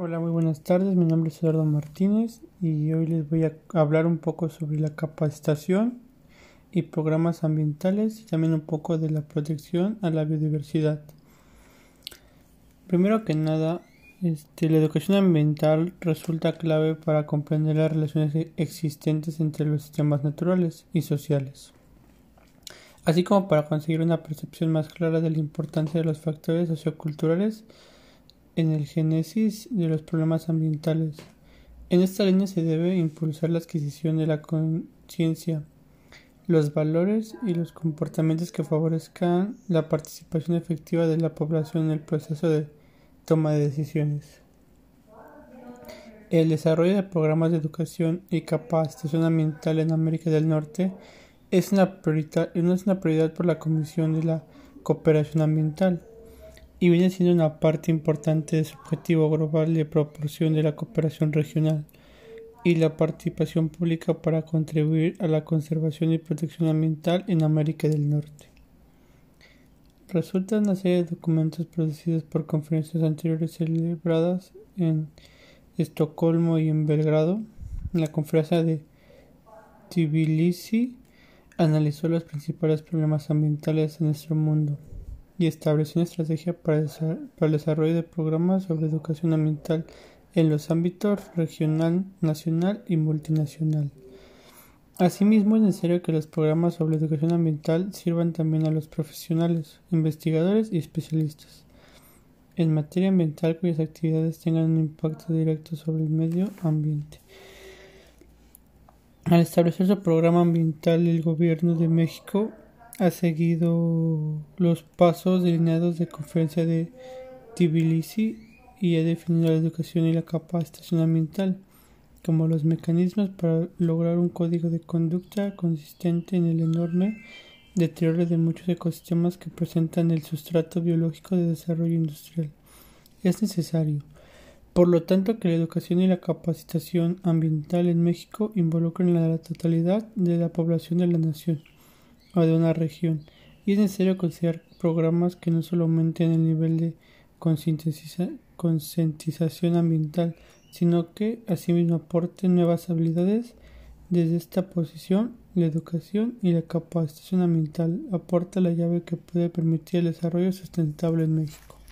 Hola, muy buenas tardes. Mi nombre es Eduardo Martínez y hoy les voy a hablar un poco sobre la capacitación y programas ambientales y también un poco de la protección a la biodiversidad. Primero que nada, este, la educación ambiental resulta clave para comprender las relaciones existentes entre los sistemas naturales y sociales, así como para conseguir una percepción más clara de la importancia de los factores socioculturales en el génesis de los problemas ambientales. En esta línea se debe impulsar la adquisición de la conciencia, los valores y los comportamientos que favorezcan la participación efectiva de la población en el proceso de toma de decisiones. El desarrollo de programas de educación y capacitación ambiental en América del Norte es una prioridad, es una prioridad por la Comisión de la Cooperación Ambiental y viene siendo una parte importante de su objetivo global de proporción de la cooperación regional y la participación pública para contribuir a la conservación y protección ambiental en América del Norte. Resulta una serie de documentos producidos por conferencias anteriores celebradas en Estocolmo y en Belgrado. La conferencia de Tbilisi analizó los principales problemas ambientales en nuestro mundo y estableció una estrategia para, el desarrollo de programas sobre educación ambiental en los ámbitos regional, nacional y multinacional. Asimismo, es necesario que los programas sobre educación ambiental sirvan también a los profesionales, investigadores y especialistas en materia ambiental cuyas actividades tengan un impacto directo sobre el medio ambiente. Al establecer su programa ambiental, el Gobierno de México ha seguido los pasos delineados de conferencia de Tbilisi y ha definido la educación y la capacitación ambiental como los mecanismos para lograr un código de conducta consistente en el enorme deterioro de muchos ecosistemas que presentan el sustrato biológico de desarrollo industrial. Es necesario, por lo tanto, que la educación y la capacitación ambiental en México involucren a la totalidad de la población de la nación o de una región, y es necesario considerar programas que no solo aumenten el nivel de concientización ambiental, sino que asimismo aporten nuevas habilidades. Desde esta posición, la educación y la capacitación ambiental aporta la llave que puede permitir el desarrollo sustentable en México.